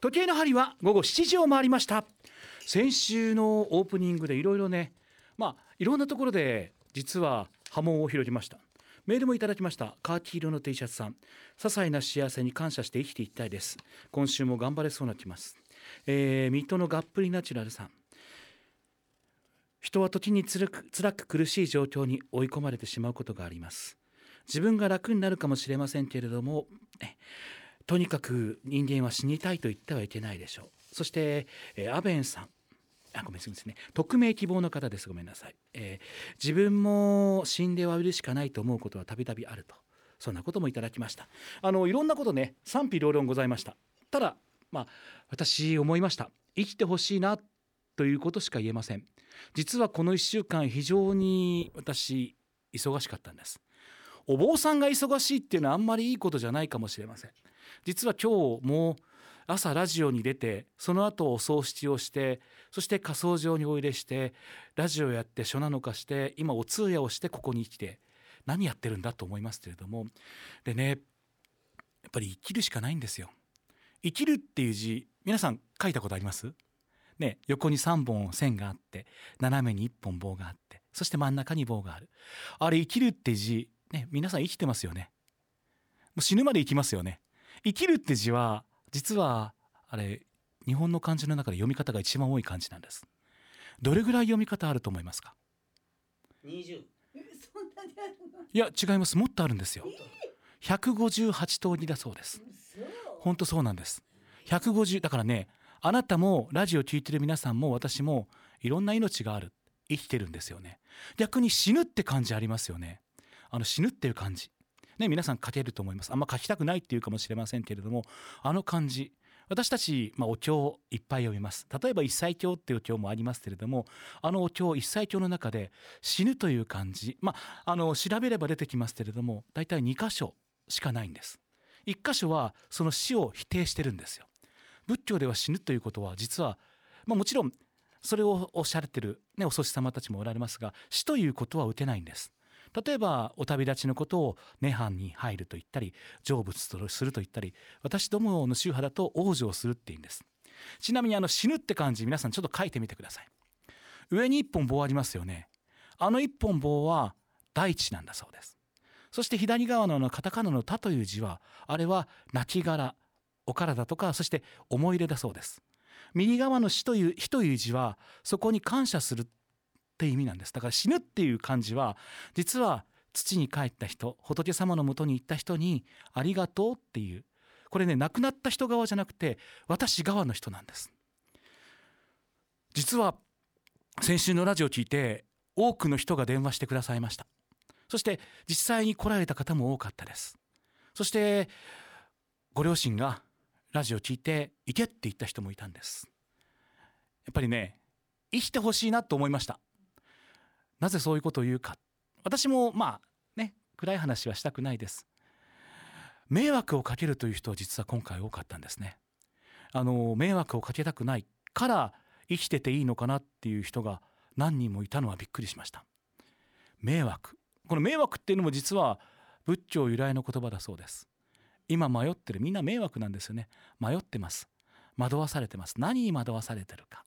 時計の針は午後7時を回りました。先週のオープニングでいろいろねまあいろんなところで実は波紋を広げました。メールもいただきました。カーキ色の T シャツさん。些細な幸せに感謝して生きていきたいです。今週も頑張れそうな気ます。えー、水戸のがっぷりナチュラルさん。人は時につらく辛く苦しい状況に追い込まれてしまうことがあります。自分が楽になるかもしれませんけれども、ね、とにかく人間は死にたいと言ってはいけないでしょう。そして、えー、アベンさん。あごめんなさいね。匿名希望の方ですごめんなさい、えー、自分も死んでは売るしかないと思うことはたびたびあると。そんなこともいただきました。あのいろんなことね賛否両論ございました。ただまあ私思いました。生きてほしいなということしか言えません。実はこの1週間非常に私忙しかったんです。お坊さんが忙しいっていうのはあんまりいいことじゃないかもしれません。実は今日も朝ラジオに出てその後お葬式をしてそして火葬場にお入れしてラジオやって書なのかして今お通夜をしてここに来て何やってるんだと思いますけれども。でねやっぱり生きるしかないんですよ。生きるっていう字皆さん書いたことあります？ね、横に3本線があって斜めに1本棒があってそして真ん中に棒がある。あれ生きるって字、ね、皆さん生きてますよね。もう死ぬまで生きますよね。生きるって字は実はあれ日本の漢字の中で読み方が一番多い漢字なんです。どれぐらい読み方あると思いますか？20いや違います。もっとあるんですよ。158通りだそうです。本当そうなんです。150だからねあなたもラジオ聴いてる皆さんも私もいろんな命がある。生きてるんですよね。逆に死ぬって感じありますよね。あの死ぬっていう感じね皆さん書けると思います。あんま書きたくないっていうかもしれませんけれどもあの感じ。私たち、まあ、お経をいっぱい読みます。例えば一切経っていうお経もありますけれどもあのお経一切経の中で死ぬという漢字まああの調べれば出てきますけれども大体2箇所しかないんです。1箇所はその死を否定してるんですよ。仏教では死ぬということは実は、まあ、もちろんそれをおっしゃってる、ね、お祖師様たちもおられますが死ということは打てないんです。例えばお旅立ちのことを涅槃に入ると言ったり成仏とすると言ったり私どもの宗派だと往生するっていうんです。ちなみにあの死ぬって漢字皆さんちょっと書いてみてください。上に一本棒ありますよね。あの一本棒は大地なんだそうです。そして左側のカタカナの「タ」という字はあれは亡骸お体とかそして思い入れだそうです。右側の死という「火」という字はそこに感謝するって意味なんです。だから死ぬっていう漢字は実は土に帰った人仏様のもとに行った人にありがとうっていう。これね亡くなった人側じゃなくて私側の人なんです。実は先週のラジオを聞いて多くの人が電話してくださいました。そして実際に来られた方も多かったです。そしてご両親がラジオ聞いて行けって言った人もいたんです。やっぱりね生きてほしいなと思いました。なぜそういうことを言うか。私もまあね暗い話はしたくないです。迷惑をかけるという人は実は今回多かったんですね。あの迷惑をかけたくないから生きてていいのかなっていう人が何人もいたのはびっくりしました。迷惑。この迷惑っていうのも実は仏教由来の言葉だそうです。今迷ってる。みんな迷惑なんですよね。迷ってます。惑わされてます。何に惑わされてるか。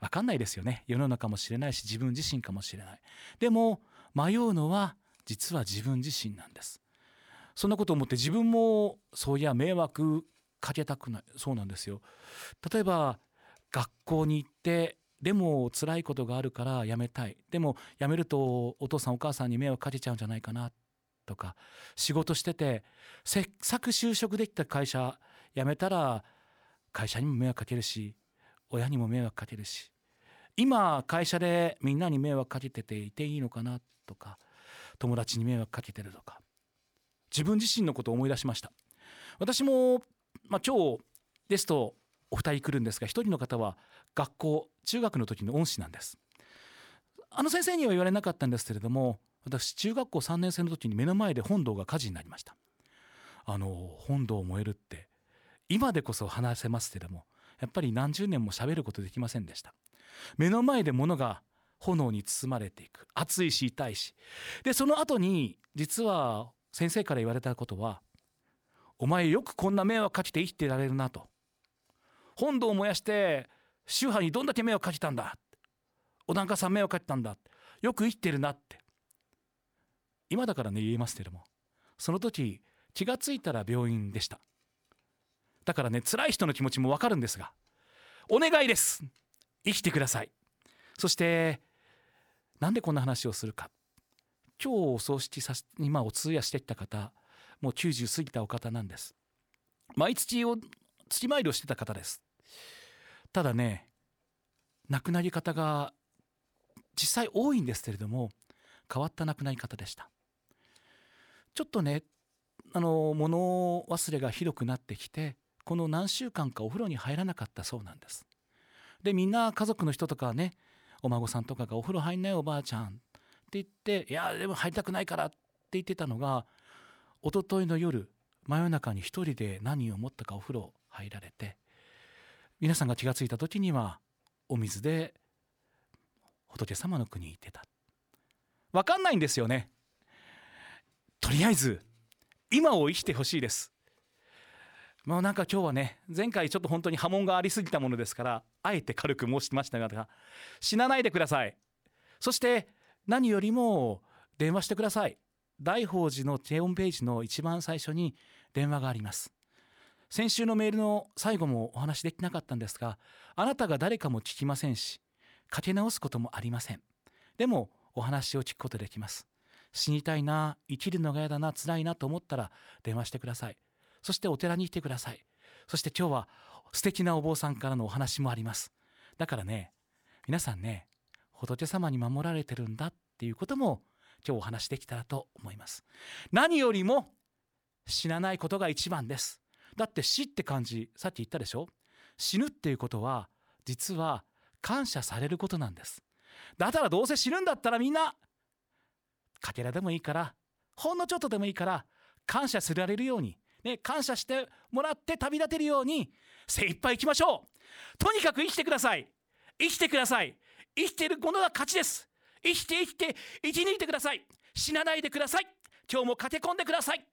分かんないですよね。世の中もしれないし自分自身かもしれない。でも迷うのは実は自分自身なんです。そんなことを思って自分もそういや迷惑かけたくない。そうなんですよ。例えば学校に行ってでも辛いことがあるから辞めたい。でも辞めるとお父さんお母さんに迷惑かけちゃうんじゃないかなとか仕事しててせっかく就職できた会社辞めたら会社にも迷惑かけるし親にも迷惑かけるし今会社でみんなに迷惑かけてていていいのかなとか友達に迷惑かけてるとか自分自身のことを思い出しました。私も、まあ、今日ゲストお二人来るんですが一人の方は学校中学の時の恩師なんです。あの先生には言われなかったんですけれども私中学校3年生の時に目の前で本堂が火事になりました。あの本堂燃えるって今でこそ話せますけどもやっぱり何十年も喋ることできませんでした。目の前で物が炎に包まれていく。暑いし痛いし。でその後に実は先生から言われたことは「お前よくこんな迷惑かけて生きてられるな」と。本堂を燃やして宗派にどんだけ目をかけたんだ。お檀家さん目をかけたんだ。よく生きてるなって。今だからね言えますけれどもその時気がついたら病院でした。だからね辛い人の気持ちもわかるんですがお願いです。生きてください。そしてなんでこんな話をするか。今日お葬式さ今お通夜してきた方もう90過ぎたお方なんです。毎月を月参りをしてた方です。ただね亡くなり方が実際多いんですけれども変わった亡くなり方でした。ちょっとねあの物忘れがひどくなってきてこの何週間かお風呂に入らなかったそうなんです。でみんな家族の人とかねお孫さんとかが「お風呂入んないおばあちゃん」って言って「いやでも入りたくないから」って言ってたのが一昨日の夜真夜中に一人で何を思ったかお風呂入られて皆さんが気が付いた時にはお水で仏様の国に行ってた。分かんないんですよね。とりあえず今を生きてほしいです。もうなんか今日はね前回ちょっと本当に波紋がありすぎたものですからあえて軽く申しましたが死なないでください。そして何よりも電話してください。大宝寺のホームページの一番最初に電話があります。先週のメールの最後もお話できなかったんですがあなたが誰かも聞きませんしかけ直すこともありません。でもお話を聞くことできます。死にたいな生きるのが嫌だな辛いなと思ったら電話してください。そしてお寺に来てください。そして今日は素敵なお坊さんからのお話もあります。だからね皆さんね仏様に守られてるんだっていうことも今日お話できたらと思います。何よりも死なないことが一番です。だって死って感じさっき言ったでしょ？死ぬっていうことは実は感謝されることなんです。だからどうせ死ぬんだったらみんなかけらでもいいからほんのちょっとでもいいから感謝せられるようにね、感謝してもらって旅立てるように精一杯いきましょう。とにかく生きてください。生きてください。生きているものが勝ちです。生きて生きて生き抜いてください。死なないでください。今日も駆け込んでください。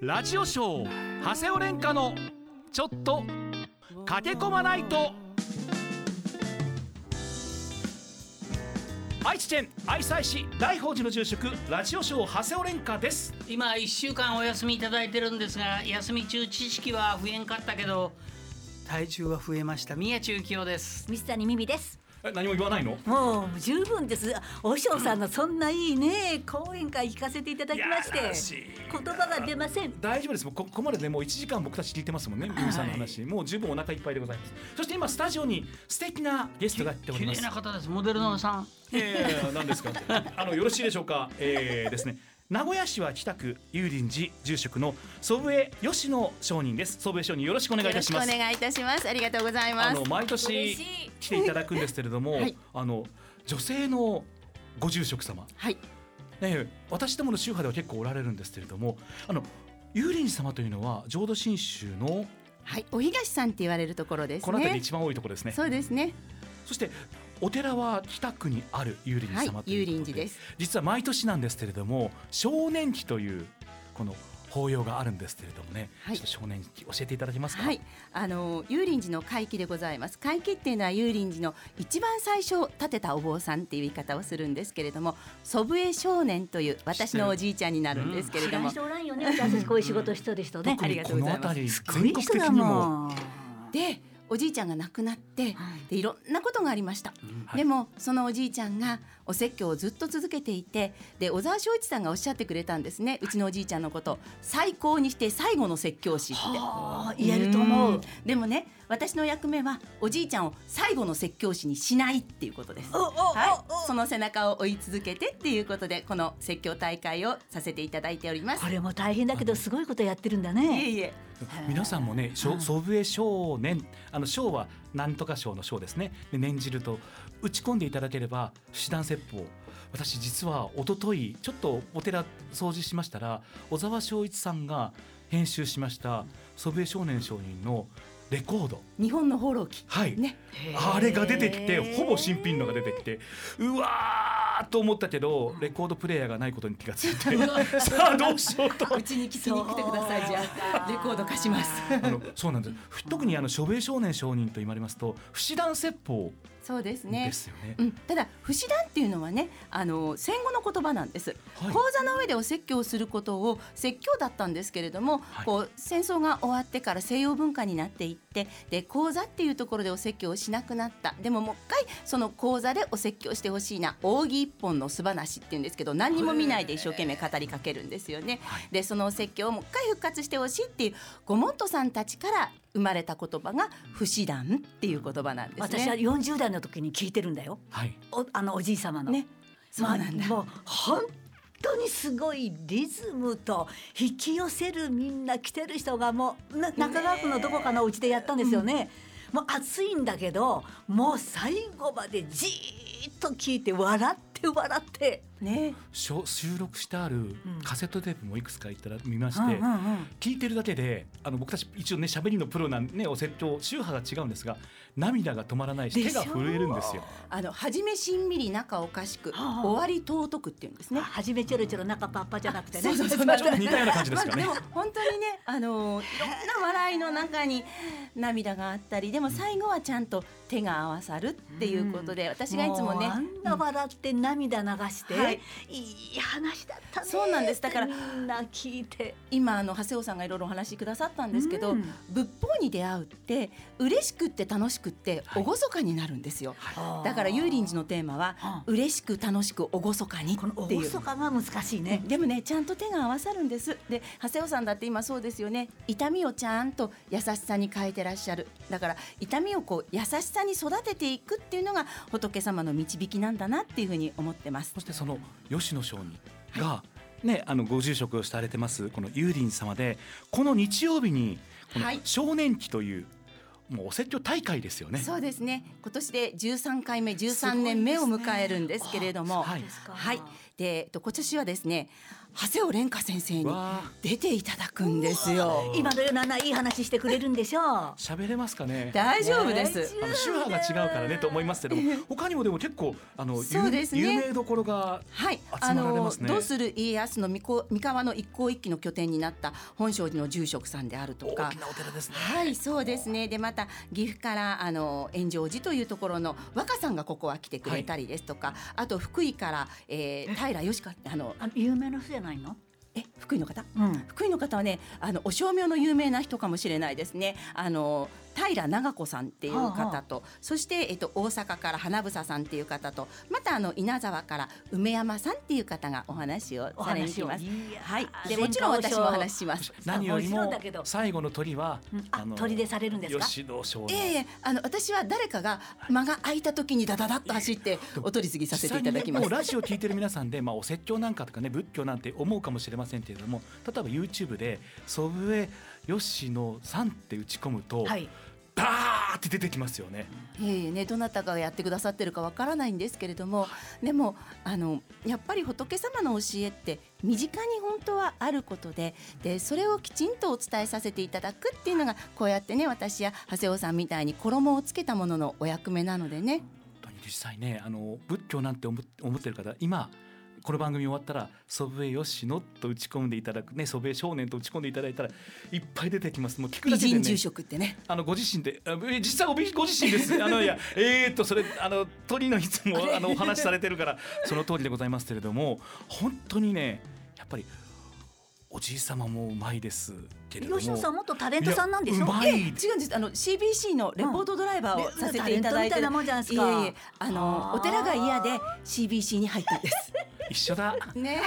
ラジオショー長谷尾廉歌のちょっと駆け込まないと。愛知県愛西市大宝寺の住職ラジオショー長谷尾廉歌です。今1週間お休みいただいてるんですが休み中知識は増えんかったけど体重は増えました。宮中清です。水谷美美です。え何も言わないの？もう十分です。お嬢さんのそんないいね講演会聞かせていただきまして言葉が出ません。大丈夫です。もうこここまでねもう1時間僕たち聞いてますもんねミミさんの話、もう十分お腹いっぱいでございます。そして今スタジオに素敵なゲストが来ております。綺麗な方です。モデルのさん、えー、何ですか？あのよろしいでしょうか？えー、ですね名古屋市は北区有林寺住職の祖父江吉野上人です祖父江上人よろしくお願いいたしますよろしくお願いいたします。ありがとうございますあの。毎年来ていただくんですけれども、はいあの女性のご住職様はい。ね、私どもの宗派では結構おられるんですけれどもあの有林寺様というのは浄土真宗のはい。お東さんって言われるところですね。この辺りで一番多いところですねそうですね。そしてお寺は北区にある有林はい寺様。という有ことで、林寺です。実は毎年なんですけれども少年期というこの法要があるんですけれどもね、はい。ちょっと少年期教えていただけますか？はい。あの有林寺の会期でございます。会期っていうのは有林寺の一番最初建てたお坊さんっていう言い方をするんですけれども、祖父江少年という私のおじいちゃんになるんですけれども。知らん。人おらんよね私こうい。う仕事してる人ね特にこの辺りすご全国い。人だ的にももんで。おじいちゃんが亡くなってはい。でいろんなことがありました、はいでもそのおじいちゃんがお説教をずっと続けていてで小沢昭一さんがおっしゃってくれたんですね。うちのおじいちゃんのこと。最高にして最後の説教師って。はあ言えると思う。でもね私の役目はおじいちゃんを最後の説教師にしないっていうことです。はい、その背中を追い続けてっていうことでこの説教大会をさせていただいております。これも大変だけどすごいことやってるんだいえねいえ。皆さんもねしょ祖父江少年。あの少はなんとか賞の賞ですね。で念じると打ち込んでいただければ不死断説法。私実は一昨日ちょっとお寺掃除しましたら小沢昭一さんが編集しました祖父江少年少人のレコード。日本の放浪記。はい、ね。あれが出てきてほぼ新品のが出てきて。うわーと思ったけどレコードプレーヤーがないことに気がついて。さあどうしようと。うちに聞きに来てくださいじゃあ。レコード貸します。あのそうなんです。特にあの諸米少年商人と言われますと不死弾説法そうですね。ですよね。うん、ただ不死弾っていうのはねあの戦後の言葉なんです、はい。講座の上でお説教をすることを説教だったんですけれども、はい。こう戦争が終わってから西洋文化になっていってで講座っていうところでお説教をしなくなった。でももう一回その講座でお説教してほしいな扇一本の素話っていうんですけど何にも見ないで一生懸命語りかけるんですよね。はい。でそのお説教をもう一回復活してほしいっていうごもっとさんたちから生まれた言葉が不死弾っていう言葉なんですね。私は40代の時に聞いてるんだよはいおあのおじい様の。ねそうなんだまあもう本当にすごいリズムと引き寄せるみんな来てる人がもうな中川区のどこかのお家でやったんですよね。もう暑いんだけどもう最後までじーっと聞いて笑って笑って。ねしょ収録してあるんカセットテープもいくつかいたら見まして、うんうんうん聞いてるだけであの僕たち一応ね喋りのプロなんねお説教宗派が違うんですが涙が止まらないし手が震えるんですよ。あの初めしんみり中おかしく、はあ終わり尊くっていうんですね。初めちょろちょろ中パッパじゃなくてね。そうそうそうちょっと似たような感じですかねまあでも本当にねあのいろんな笑いの中に涙があったりでも最後はちゃんと手が合わさるっていうことで、私がいつもねうあんな笑って涙流して、はい。い、い話だったね。そうなんです。だからみんな聞いて。今あの長谷尾さんがいろいろお話しくださったんですけど、うん。仏法に出会うって嬉しくって楽しくってはい。厳かになるんですよ、あーだから幽林寺のテーマは嬉しく楽しく厳かに。このっていう厳かが難しいね。でもねちゃんと手が合わさるんです。で長谷尾さんだって今そうですよね。痛みをちゃんと優しさに変えてらっしゃる。だから痛みをこう優しさに育てていくっていうのが仏様の導きなんだなっていうふうに思ってます。そしてその吉野上人が、ね、あのご住職をされてますこの幽林様でこの日曜日にこのはい。少年期という、もうお説教大会ですよね。そうですね。今年で13回目13年目を迎えるんですけれども、はい。はい。でと今年はですね長谷尾蓮華先生に出ていただくんですよ。今のようないい話してくれるんでしょう。喋れますかね？大丈夫です。あの宗派が違うからねと思いますけども他にもでも結構あの そうですね。有有名どころがはい、集あのまられますね。どうする家康の三河三河の一向一揆の拠点になった本證寺の住職さんであるとか。大き。なお寺ですね。はい、そうですね。で、また岐阜からあの炎上寺というところの若さんがここは来てくれたりですとか、あと福井から、えー、平義かあのあの有名な人じゃないの？え福井の方？うん。福井の方はね、あのお正名の有名な人かもしれないですね。あの平長子さんっていう方と、そしてえっと大阪から花房さんっていう方と、またあの稲沢から梅山さんっていう方がお話をおされに来ます。はい。でもちろん私もお話しします。何よりももちろんだけど最後の鳥は、うんあ鳥でされるんですか？吉野少え年。えあの私は誰かが間が空いた時にダダダッと走ってお取り次ぎさせていただきます。ラジオ聞いてる皆さんで、まあ、お説教なんかとかね仏教なんて思うかもしれませんけれども例えば YouTube で「祖父江吉野さん」って打ち込むと、はい。バーって出てきますよね。ええねどなたがやってくださってるかわからないんですけれども、でもあのやっぱり仏様の教えって身近に本当はあることで、でそれをきちんとお伝えさせていただくっていうのがこうやってね私や長谷尾さんみたいに衣をつけたもののお役目なのでね。本当に実際ねあの仏教なんて思思ってる方今この番組終わったら「祖父江吉野」と打ち込んでいただくね祖父江少年と打ち込んでいただいたらいっぱい出てきます。もう聞く美だけでね。人住職ってね。あのご自身で、実際ごびご自身です。あのいや、えー、っとそれあの鳥のいつもあのお話しされてるからその通りでございますけれども、本当にねやっぱりおじい様もうまいですけれども。吉野さん元タレントさんなんでしょ？う違うんです。あの CBC のレポートドライバーをうんさせていただいてる、タレントみたいなもん。じゃないですかあのはあお寺が嫌で CBC に入ったん。です一緒だ。ね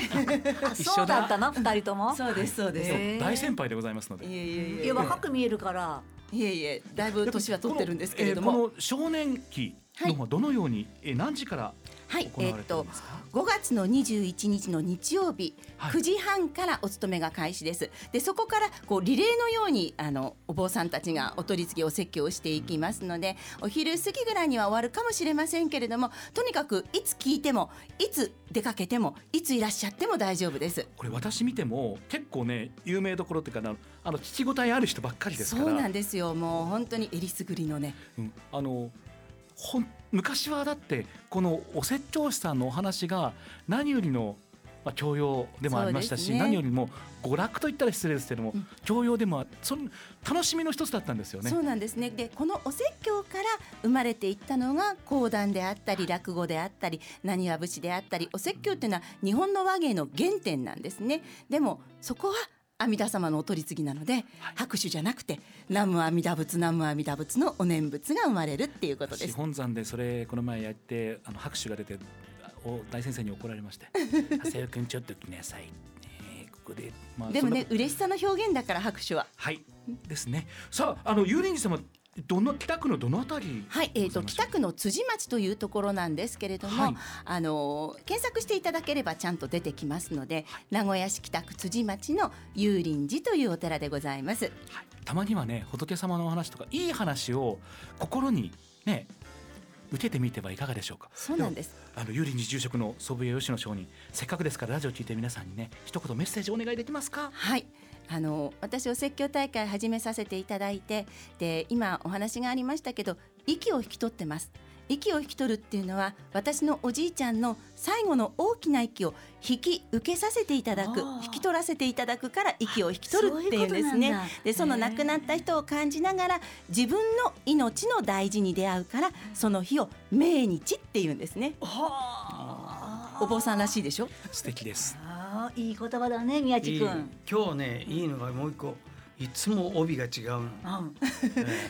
あそうだったの？二人とも？そうですそうです、大先輩でございますので。いえいえいえいや若く見えるから。いえいえだいぶ年は取ってるんですけれども、この,、えーこの少年期はどのように、え何時からはいえーってとるんですか？5月の21日の日曜日、はい9時半からお勤めが開始です。でそこからこうリレーのようにあのお坊さんたちがお取り次ぎお説教をしていきますので、お昼過ぎぐらいには終わるかもしれませんけれども、とにかくいつ聞いてもいつ出かけてもいついらっしゃっても大丈夫です。これ私見ても結構ね有名どころっていうかあのあの聞き応えある人ばっかりですから。そうなんですよ。もう本当にえりすぐりのね。うんあのほん昔はだってこのお説教師さんのお話が何よりのまあ教養でもありましたし、ね。何よりも娯楽といったら失礼ですけども、うん。教養でもあその楽しみの一つだったんですよね。そう。なんですね。でこのお説教から生まれていったのが講談であったり落語であったり浪花節であったりお説教っていうのは日本の話芸の原点なんですね。でもそこは阿弥陀様のお取り次ぎなので、拍手じゃなくて南無阿弥陀仏南無阿弥陀仏のお念仏が生まれるっていうことです。私本山でそれこの前やってあの拍手が出てお大先生に怒られまして「長谷川君ちょっと来なさい」ねここで、まあでもね嬉しさの表現だから拍手は。はい。ですね。さああの幽霊寺様どの北区のどのあたり？はい、えー、と北区の辻町というところなんですけれども、はい。あのー検索していただければちゃんと出てきますので、名古屋市北区辻町の幽林寺というお寺でございます。たまにはね仏様のお話とかいい話を心にね受けてみてはいかがでしょうか？そうなんです。あの幽林寺住職の祖父江吉野上人せっかくですからラジオを聞いてる皆さんにね一言メッセージお願いできますか？はい。あの私お説教大会始めさせていただいてで今お話がありましたけど息を引き取ってます。息を引き取るっていうのは私のおじいちゃんの最後の大きな息を引き受けさせていただく引き取らせていただくから息を引き取るっていうんですね。でその亡くなった人を感じながら自分の命の大事に出会うからその日を命日っていうんですね。はあ。お坊さんらしいでしょ？素敵ですあーいい言葉だね宮地君。今日ねいいのがもう一個。いつも帯が違うの、うん。今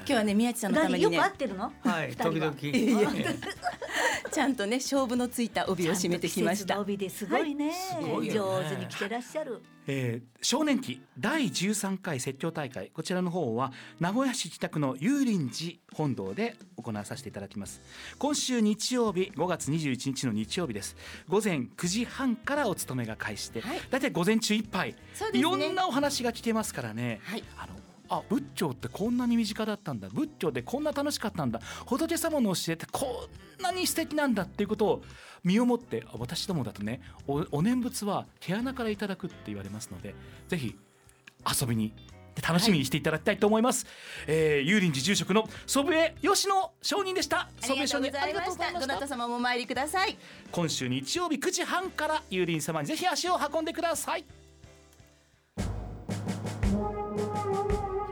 日はね宮地さんのためによく合ってるの？はい時々。ちゃんとね勝負のついた帯を締めてきました。帯ですごいね。上手に着てらっしゃるえー少年期第13回説教大会こちらの方は名古屋市北区の幽林寺本堂で行わさせていただきます。今週日曜日5月21日の日曜日です。午前9時半からお勤めが開始で、はい。だいたい午前中いっぱい、ね。いろんなお話が聞けますからね、はい。あのあ仏教ってこんなに身近だったんだ。仏教ってこんな楽しかったんだ。仏様の教えってこんなに素敵なんだっていうことを身をもってあ私どもだとねおお念仏は毛穴からいただくって言われますのでぜひ遊びにで楽しみにしていただきたいと思います、えー、幽林寺住職の祖父江吉野上人でした。ありがとうございました。どなた様もお参りください。今週日曜日9時半から幽林様にぜひ足を運んでください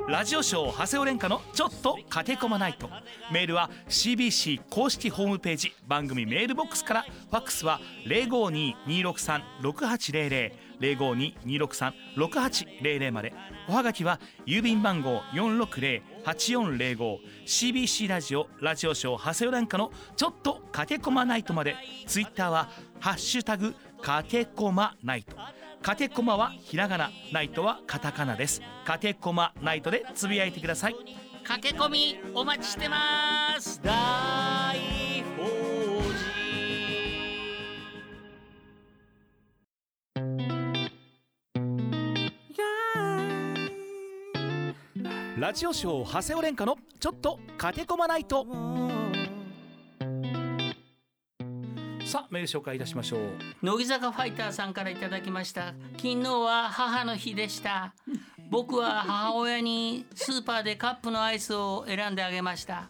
ラジオショー長谷尾廉歌のちょっと駆け込まないと。メールは CBC 公式ホームページ番組メールボックスから。ファックスは052-263-6800 052-263-6800まで。おはがきは郵便番号460-8405 CBC ラジオラジオショー長谷尾廉歌のちょっと駆け込まないとまで。ツイッターはハッシュタグ駆け込まないと。かけこまはひらがな、ナイトはカタカナです。かけこまナイトでつぶやいてください。駆け込みお待ちしてます大宝ラジオショー長谷尾廉歌のちょっとかけこまないと。さあメール紹介いたしましょう。乃木坂ファイターさんからいただきました。昨日は母の日でした。僕は母親にスーパーでカップのアイスを選んであげました。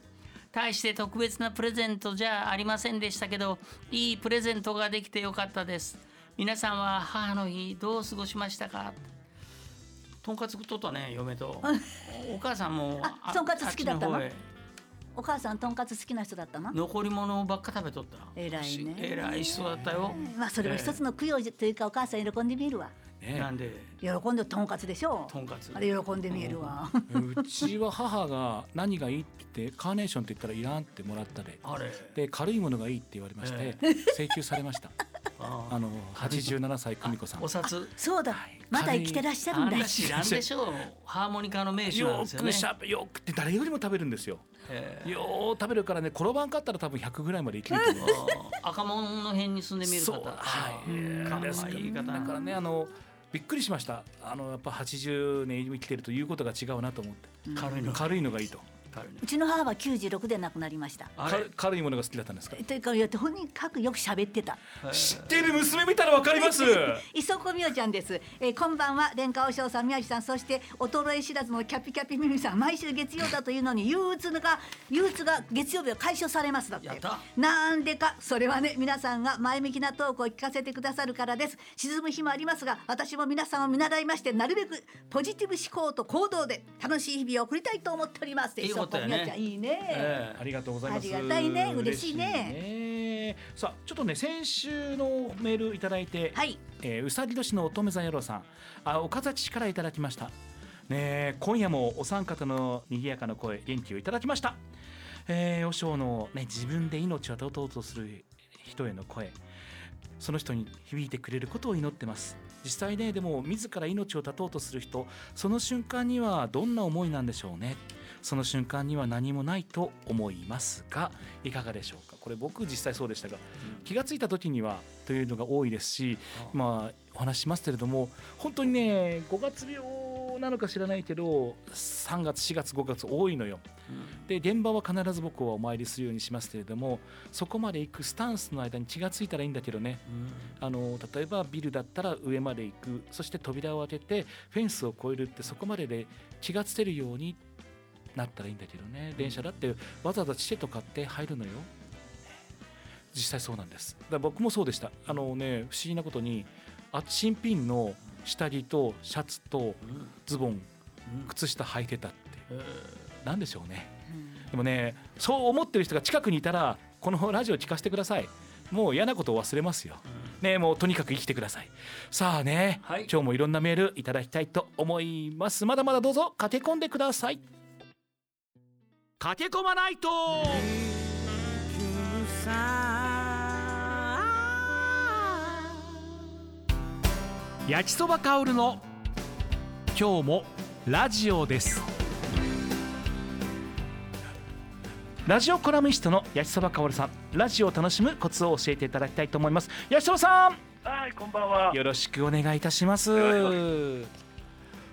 大して特別なプレゼントじゃありませんでしたけどいいプレゼントができてよかったです。皆さんは母の日どう過ごしましたか？とんかつ食っとったね嫁と。お母さんもあとんかつ好きだったの？お母さんとんかつ好きな人だったの？残り物ばっか食べとった。偉いね。偉い人だったよ、まあそれは一つの供養というかお母さん喜んでみるわ。ね。なんで？喜んでとんかつでしょとんかつ。あれ喜んでみえるわ。うちは母が何がいいってカーネーションって言ったらいらんってもらったで。あれ。で軽いものがいいって言われましてえ請求されました。ああ。の87歳久美子さん。お。札。そうだまだ生きてらっしゃるんだ知らんでしょうハーモニカの名手なんよですよねくしゃべよくって誰よりも食べるんですよ。ええよう食べるからね転ばんかったら多分100ぐらいまで生きると思う。赤門の辺に住んでみるそう方はい。いい方だからねあのびっくりしました。あのやっぱ80年生きてるということが違うなと思って。軽いの軽いのがいいと。うちの母は96で亡くなりました。軽いものが好きだったんですか？というかいやとにかくよく喋ってた。知ってる娘見たらわかります。磯子みおちゃんです、えー、こんばんは。蓮華和尚さん宮治さんそして衰え知らずのキャピキャピミミさん毎週月曜だというのに憂鬱が憂鬱が月曜日は解消されますだって。やった。なんでかそれはね皆さんが前向きなトークを聞かせてくださるからです。沈む日もありますが私も皆さんを見習いましてなるべくポジティブ思考と行動で楽しい日々を送りたいと思っております。いいことやね磯子みおちゃんいいね、ええ。ありがとうございます。ありがたいね。嬉しいね。さあちょっとね先週のメールいただいて、はい。えーうさぎ年の乙女座野郎さん。あ岡崎市からいただきました。ねえ今夜もお三方の賑やかな声元気をいただきました。えー、和尚のね自分で命を絶とうとする人への声。その人に響いてくれることを祈ってます。実際ねでも自ら命を絶とうとする人その瞬間にはどんな思いなんでしょうねその瞬間には何もないと思いますがいかがでしょうか？これ僕実際そうでしたが気がついた時にはというのが多いですしまあお話ししますけれども本当にね5月病なのか知らないけど3月4月5月多いのよ。で現場は必ず僕はお参りするようにしますけれどもそこまで行くスタンスの間に気がついたらいいんだけどね。あの例えばビルだったら上まで行く。そして扉を開けてフェンスを越えるってそこまでで気がつけるようになったらいいんだけどね。電車だってわざわざチケット買って入るのよ。実際そうなんです。だ僕もそうでした。あのね不思議なことにあ新品の下着とシャツとズボン靴下履いてたって。なんでしょうね。でもねそう思ってる人が近くにいたらこのラジオ聞かせてください。もう嫌なことを忘れますよ、ねもうとにかく生きてください。さあね、はい。今日もいろんなメールいただきたいと思います。まだまだどうぞ駆け込んでください駆け込まないと。焼きそば香るの今日もラジオです。ラジオコラムニストの焼きそばかおるさん。ラジオを楽しむコツを教えていただきたいと思います。焼きそばさん。はい、こんばんは。よろしくお願いいたします。願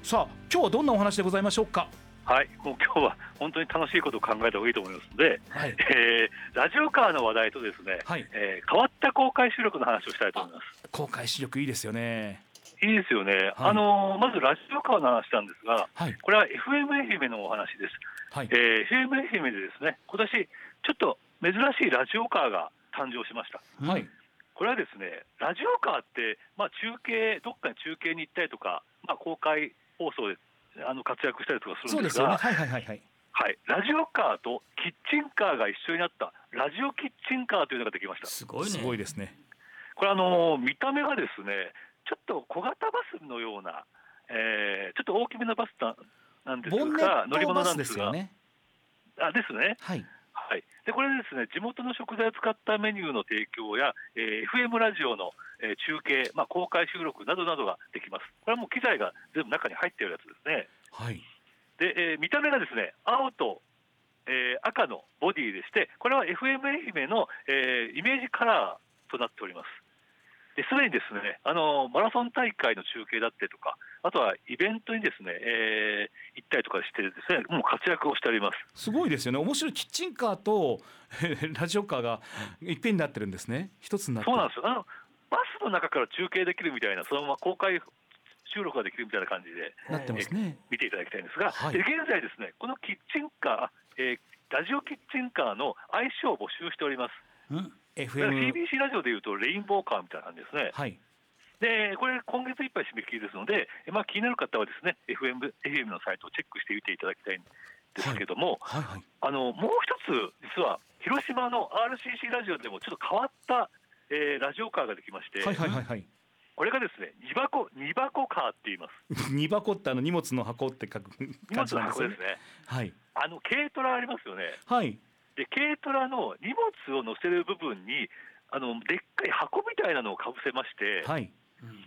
さあ今日はどんなお話でございましょうか？はい、もう今日は本当に楽しいことを考えた方がいいと思いますので、はいえーラジオカーの話題とですね、はいえー変わった公開収録の話をしたいと思います。公開視力いいですよねいいですよね。あのーまずラジオカーの話なんですが、はいこれは FM 愛媛のお話です。はいえー FM 愛媛でですね、今年ちょっと珍しいラジオカーが誕生しました。はいこれはですね、ラジオカーって、まあ、中継、どっかに中継に行ったりとか、まあ、公開放送であの活躍したりとかするんですが、はいはいはいはい。はい、ラジオカーとキッチンカーが一緒になったラジオキッチンカーというのができました。すごいね。すごいですね。これあの見た目がですね、ちょっと小型バスのような、えーちょっと大きめのバスななんですボンネが乗りットバス物なんですが、ですよね。あですね。はいはい。でこれですね、地元の食材を使ったメニューの提供や、えー FM ラジオの、えー中継、まあ公開収録などなどができます。これはもう機材が全部中に入っているやつですね。はいで、えー見た目がですね青と、えー赤のボディでしてこれは FM 愛媛の、えーイメージカラーとなっておりますですでにですねあのマラソン大会の中継だったりとかあとはイベントにですね、えー行ったりとかしてですねもう活躍をしております。すごいですよね。面白い。キッチンカーと ラジオカーがいっぺんになってるんですね。一つになって。るそうなんですよ。あのバスの中から中継できるみたいなそのまま公開収録ができるみたいな感じでなってますね。見ていただきたいんですが、はい。で現在ですねこのキッチンカー、えーラジオキッチンカーの愛称を募集しております。うん？FM CBC ラジオでいうとレインボーカーみたいな感じですね。はいで、これ今月いっぱい締め切りですので、えまあ気になる方はですね、FM, FM のサイトをチェックしてみていただきたいんですけども、はいはいあのもう一つ実は広島の RCC ラジオでもちょっと変わった、えーラジオカーができまして、はいはいはいはいこれがですね、2箱2箱カーって言います。二箱ってあの荷物の箱って書く感じの箱ですなんですね。はいあの軽トラありますよね。はいで軽トラの荷物を載せる部分にあのでっかい箱みたいなのをかぶせまして。はい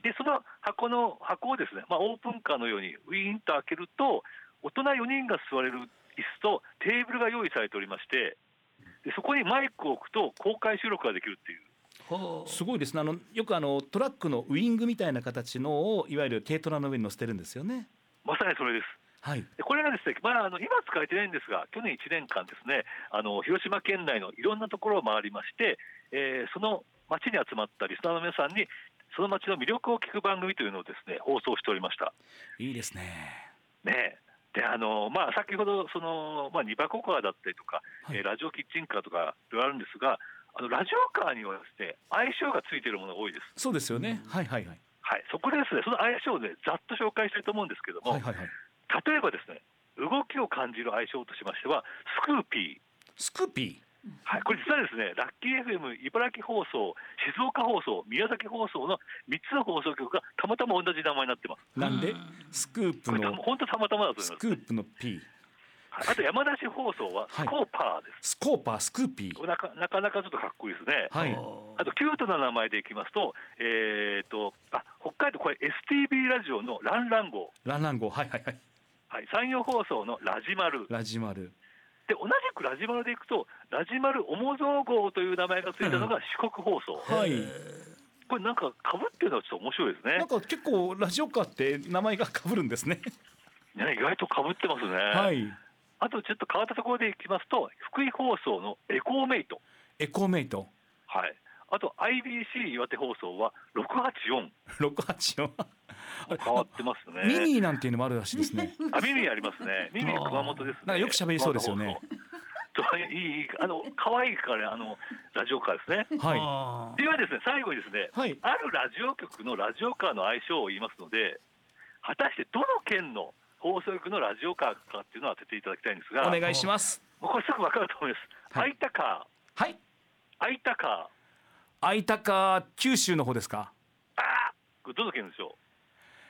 でその箱の箱をですね、まあ、オープンカーのようにウィーンと開けると大人4人が座れる椅子とテーブルが用意されておりましてでそこにマイクを置くと公開収録ができるっていう。すごいですね。あのよくあのトラックのウイングみたいな形のをいわゆる軽トラの上に乗せてるんですよね。まさにそれです。はい。でこれがですね、まあ、あの今使えてないんですが、去年1年間ですね、あの広島県内のいろんなところを回りまして、えーその町に集まったリスナーの皆さんに、その町の魅力を聞く番組というのをですね放送しておりました。いいですね。ねであのまあ、先ほどその、まあ、ニバコカーだったりとか、はい。えーラジオキッチンカーとかいろいろあるんですが、あのラジオカーにはですね相性がついているものが多いです。そうですよね。はいはいはい。はい、そこでですねその愛称をねざっと紹介したいと思うんですけども、はいはいはい。例えばですね動きを感じる愛称としましてはスクーピー。スクーピはい、これ実はですね、ラッキー FM 茨城放送、静岡放送、宮崎放送の3つの放送局がたまたま同じ名前になってます。ーなんで？スクープの本当たまたまだと思います。スクープの P はい。あと山梨放送はスコーパーです。スコーパースクーピー。なかなかなかちょっとかっこいいですね。はい。あとキュートな名前でいきますと、えー、とあ北海道これ STB ラジオのランラン号、ランラン号。はいはいはい。はい、山陽放送のラジマル。ラジマルで同じくラジマルでいくとラジマルオモゾー号という名前がついたのが四国放送、はい。これなんかかぶってるのはちょっと面白いですね。なんか結構ラジオカーって名前が被るんですね。ね意外とかぶってますね、はい。あとちょっと変わったところでいきますと福井放送のエコーメイト。エコーメイト。はいあと IBC 岩手放送は684 684あれ変わってますね。ミニーなんていうのもあるらしいですね。あミミありますね。ミミ熊本ですね。なんかよく喋りそうですよね。いいいいあの可愛いからねあのラジオカーですね。はではですね最後にですね、はい。あるラジオ局のラジオカーの相性を言いますので、果たしてどの県の放送局のラジオカーかっていうのを当てていただきたいんですが、いお願いします。もうこれすぐわかると思います。はい。空いたカはい。ー、空いたカ空いたか九州の方ですか？ー、あーこれどの県でしょう。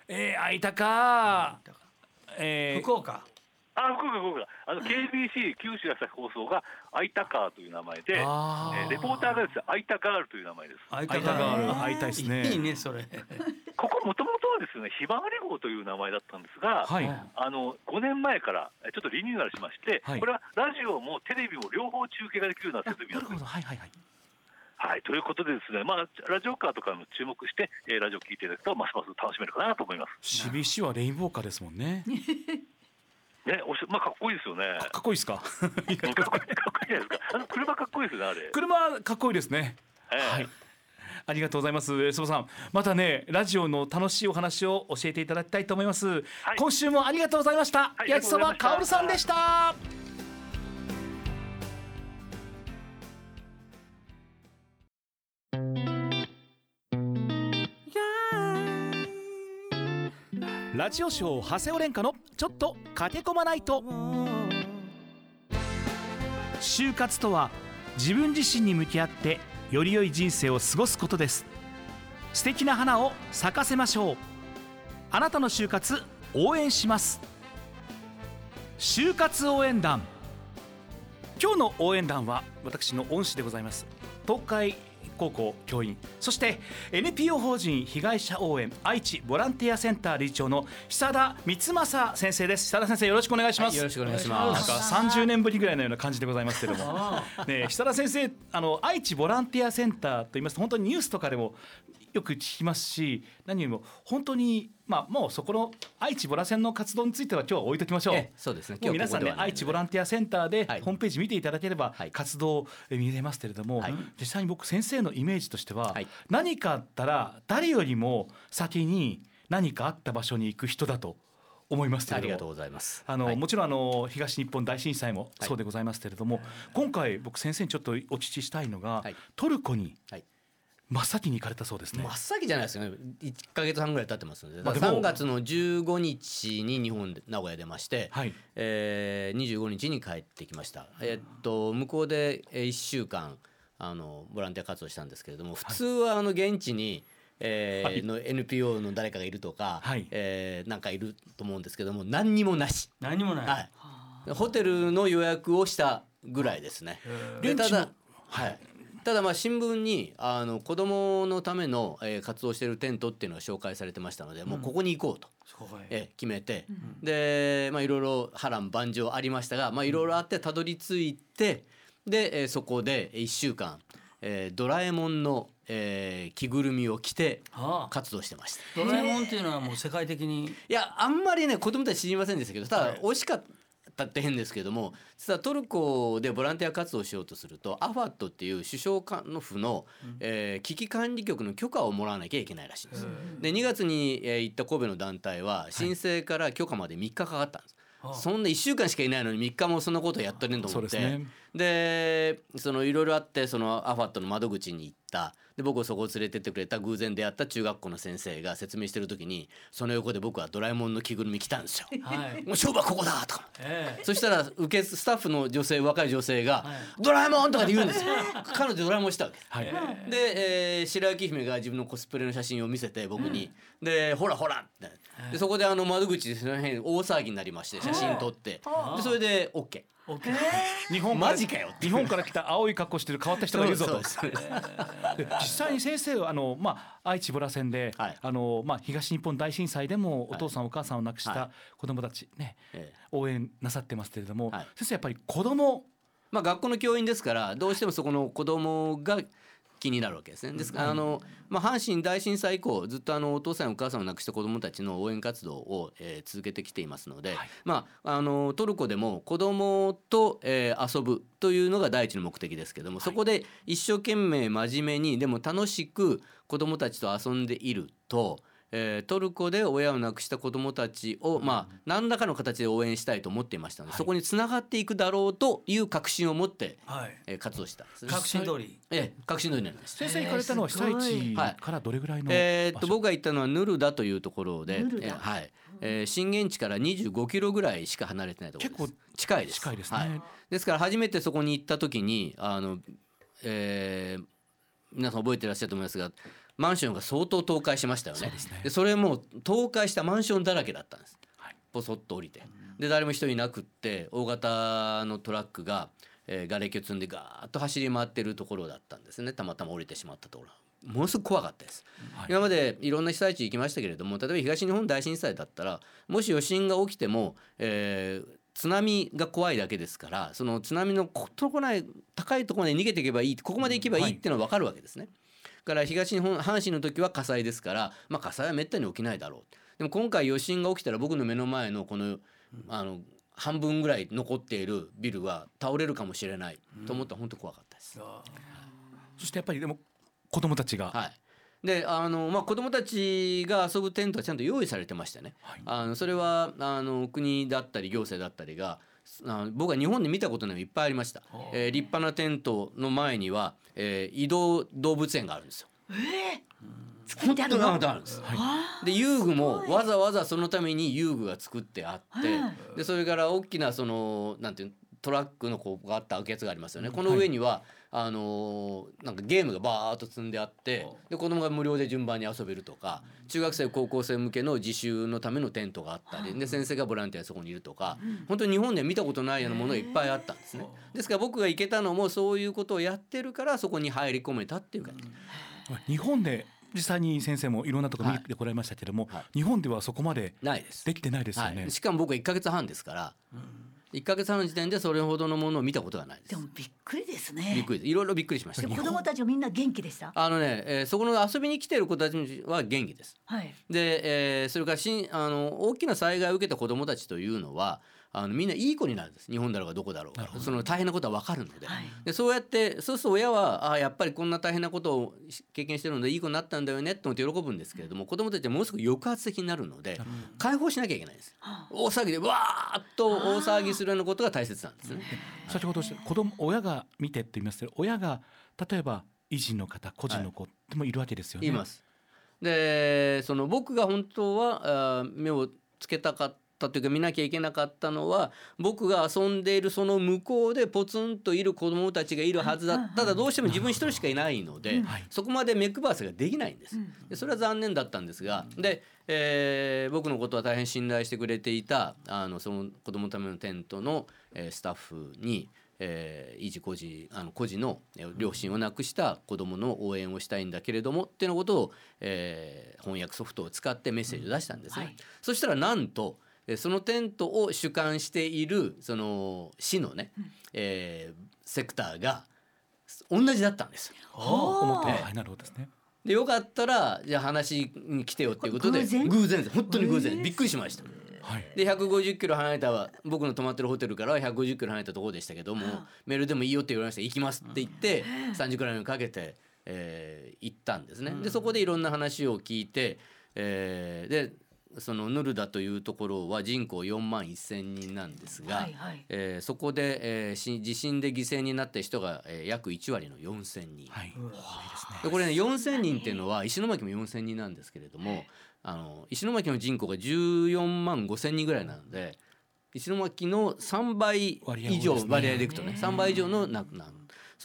えー、空いたか。えー、福岡？あ、福岡福岡。あの KBC 九州朝日放送が空いたカーという名前で、えあー。ーレポーターがです。ね空いたガールという名前です。会い空いたががある。会いたいですね。いいねそれ。ここもともとはですねひまわり号という名前だったんですが、はい。あの5年前からえちょっとリニューアルしまして、はい。これはラジオもテレビも両方中継ができるような設備になってます。なるほど。はいはいはいはい、ということでですね、まあ、ラジオカーとかも注目して、えーラジオ聞いていただくとますます楽しめるかなと思います。CBC はレインボーカーですもんね ね、おしまあかっこいいですよね。かっこいいですか？うんかっこいいかっこいいですか。あの車かっこいいですよねあれ。車かっこいいですねええはいありがとうございます。えー坪さん、またね、ラジオの楽しいお話を教えていただきたいと思います。はい今週もありがとうございました。はい焼きそばかおるさんでした。ラジオショー長谷尾廉歌のちょっと駆け込まないと。就活とは自分自身に向き合ってより良い人生を過ごすことです。素敵な花を咲かせましょう。あなたの就活応援します。就活応援団。今日の応援団は私の恩師でございます。東海高校教員。そして NPO 法人被害者応援愛知ボランティアセンター理事長の久田光正先生です。久田先生よろしくお願いします、よろしくお願いします。なんか30年ぶりぐらいのような感じでございますけども。ね久田先生あの愛知ボランティアセンターと言いますと本当にニュースとかでもよく聞きますし何よりも本当にまあもうそこの愛知ボラセンの活動については今日は置いときましょう。えそうですね。もう皆さんね今日ここではないので愛知ボランティアセンターではい。ホームページ見ていただければはい。活動え見れますけれども、はい。実際に僕先生のイメージとしては、はい。何かあったら誰よりも先に何かあった場所に行く人だと思いますけれども。ありがとうございます。あの、はい。もちろんあの東日本大震災もそうでございますけれども、今回僕先生にちょっとお聞きしたいのが、はい。トルコにはい真っ先に行かれたそうですね。真っ先じゃないですよね。一ヶ月半ぐらい経ってますので、まあでも三月の十五日に日本で名古屋出まして、はいえー、25日に帰ってきました。えっと向こうでえー一週間あのボランティア活動したんですけれども、普通はあの現地にえーはいの NPO の誰かがいるとか、はいえーなんかいると思うんですけども何にもなし。何もない、はい。ホテルの予約をしたぐらいですね。ただ、はい。ただまあ新聞にあの子供のための、えー活動しているテントっていうのが紹介されてましたので、もうここに行こうと、えー決めて、でまあいろいろ波乱万丈ありましたが、まあいろいろあってたどり着いて、で、えーそこで1週間、えードラえもんの、えー着ぐるみを着てああ。活動してました。ドラえもんっていうのはもう世界的に。いやあんまりね子供たち知りませんでしたけどただ、はい。美味しかったって変ですけども実はトルコでボランティア活動をしようとするとアファットっていう首相官の府の、えー危機管理局の許可をもらわなきゃいけないらしいんです。で2月に、えー行った神戸の団体は申請から許可まで3日かかったんです。そんな1週間しかいないのに3日もそんなことやってるんと思って。ですね。でそのいろいろあってそのアファットの窓口に行ったで僕をそこを連れてってくれた偶然出会った中学校の先生が説明してる時にその横で僕はドラえもんの着ぐるみ着たんですよ。はい。もう勝負はここだとかええ。そしたら受けスタッフの女性若い女性がはい「ドラえもん!」とかって言うんですよ。彼女ドラえもんしたわけ。はい、で、えー白雪姫が自分のコスプレの写真を見せて僕に「でほらほら」ってでそこであの窓口でその辺大騒ぎになりまして写真撮って。でそれで OK。オッケー。日本からマジかよ日本から来た青い格好してる変わった人がいるぞと。実際に先生はあの、まあ、愛知ボラ線で、はい。あのまあ、東日本大震災でもはい。お父さん、お母さんを亡くしはた子どもたち、ねええ。応援なさってますけれども、はい先生やっぱり子どもまあ、学校の教員ですからどうしてもそこの子供が気になるわけですね。ですからあの、まあ、阪神大震災以降ずっとあのお父さんやお母さんを亡くした子どもたちの応援活動を、えー続けてきていますので、はいまあ、あのトルコでも子どもと、えー遊ぶというのが第一の目的ですけども、そこで一生懸命真面目にでも楽しく子どもたちと遊んでいると。えートルコで親を亡くした子どもたちを、まあ、何らかの形で応援したいと思っていましたの。で、はい。そこにつながっていくだろうという確信を持って、はい。えー活動した。確信通り。ええ、確信通りなんです。先生行かれたのは被災地はい。からどれぐらいのえーっと僕が行ったのはヌルダというところで、えーはい、えー震源地から25キロぐらいしか離れてないところです。結構近いです。近いですね。はい。ですから初めてそこに行った時にあの、えー皆さん覚えてらっしゃると思いますがマンションが相当倒壊しましたよね。そうですね。でそれも倒壊したマンションだらけだったんです。はい。ポソッと降りて。で誰も人いなくって大型のトラックが、えー、瓦礫を積んでガーッと走り回ってるところだったんですね。たまたま降りてしまったところ。ものすごく怖かったです、はい。今までいろんな被災地行きましたけれども例えば東日本大震災だったらもし余震が起きても、えー津波が怖いだけですからその津波のことこない高いところまで逃げていけばいいここまで行けばいいっていうのは分かるわけですね。だから東日本阪神の時は火災ですから、まあ、火災はめったに起きないだろう。でも今回余震が起きたら僕の目の前のこのあの半分ぐらい残っているビルは倒れるかもしれないと思ったら本当怖かったです。そしてやっぱりでも子どもたちが、はい。であのまあ、子どもたちが遊ぶテントはちゃんと用意されてましたね。はい。あのそれはあの国だったり行政だったりがあの僕は日本で見たことないのいっぱいありました、えー立派なテントの前には、えー移動動物園があるんですよ。作ってあるの？るんです。で遊具もわざわざそのために遊具が作ってあって、はでそれから大きなそのなんていうのトラックのこうがあったやつがありますよね。この上には、あのーなんかゲームがバーッと積んであってで子供が無料で順番に遊べるとか中学生高校生向けの自習のためのテントがあったりで先生がボランティアでそこにいるとか本当に日本では見たことないようなものがいっぱいあったんですね。ですから僕が行けたのもそういうことをやってるからそこに入り込めたっていうか、日本で実際に先生もいろんなところ見てこられましたけれども、はい。日本ではそこまでないです。できてないですよね。はい、しかも僕は1ヶ月半ですから、1ヶ月半の時点でそれほどのものを見たことがないです。でもびっくりですね。びっくりです。いろいろびっくりしました。で子供たちはみんな元気でした？あのね、えーそこの遊びに来てる子たちは元気です。はい。で、えーそれからしんあの大きな災害を受けた子どもたちというのはあのみんないい子になるんです。日本だろうがどこだろうが。その大変なことは分かるので,、はい。でそうやってそうすると親はあやっぱりこんな大変なことを経験してるのでいい子になったんだよねって思って喜ぶんですけれども子どもたちはものすごく抑圧的になるので解放しなきゃいけないんです大騒ぎでわーっと大騒ぎするようなことが大切なんですね。先ほど子供親が見てって言います。けど親が例えば維持の方個人の子でもいるわけですよね。います。でその僕が本当は目をつけたかったというか見なきゃいけなかったのは僕が遊んでいるその向こうでポツンといる子どもたちがいるはずだただどうしても自分一人しかいないのではい。そこまで目配せができないんです。でそれは残念だったんですがで、えー僕のことは大変信頼してくれていたあのその子どものためのテントの、えースタッフにえー、維持孤児あの孤児のえー両親を亡くした子どもの応援をしたいんだけれどもっていうようなことを、えー翻訳ソフトを使ってメッセージを出したんですね。はい。そしたらなんとえーそのテントを主管しているその市のね、えーセクターが同じだったんです。思ったええ。はいなるほどですね。でよかったらじゃあ話に来てよっていうことで偶然？偶然です。本当に偶然、びっくりしました。はい。で150キロ離れた僕の泊まってるホテルからは150キロ離れたところでしたけどもメールでもいいよって言われました行きますって言って3時くらいにかけて、えー行ったんですね。でそこでいろんな話を聞いて、えーでそのヌルダというところは人口4万1,000人なんですが、はいはい。えーそこで、えーし地震で犠牲になった人が、えー約1割の4,000人。はい、でこれね4,000人っていうのは石巻も4,000人なんですけれどもあの石巻の人口が14万5,000人ぐらいなので石巻の3倍以上割合多いですね。割合でいくとね3倍以上の亡くなる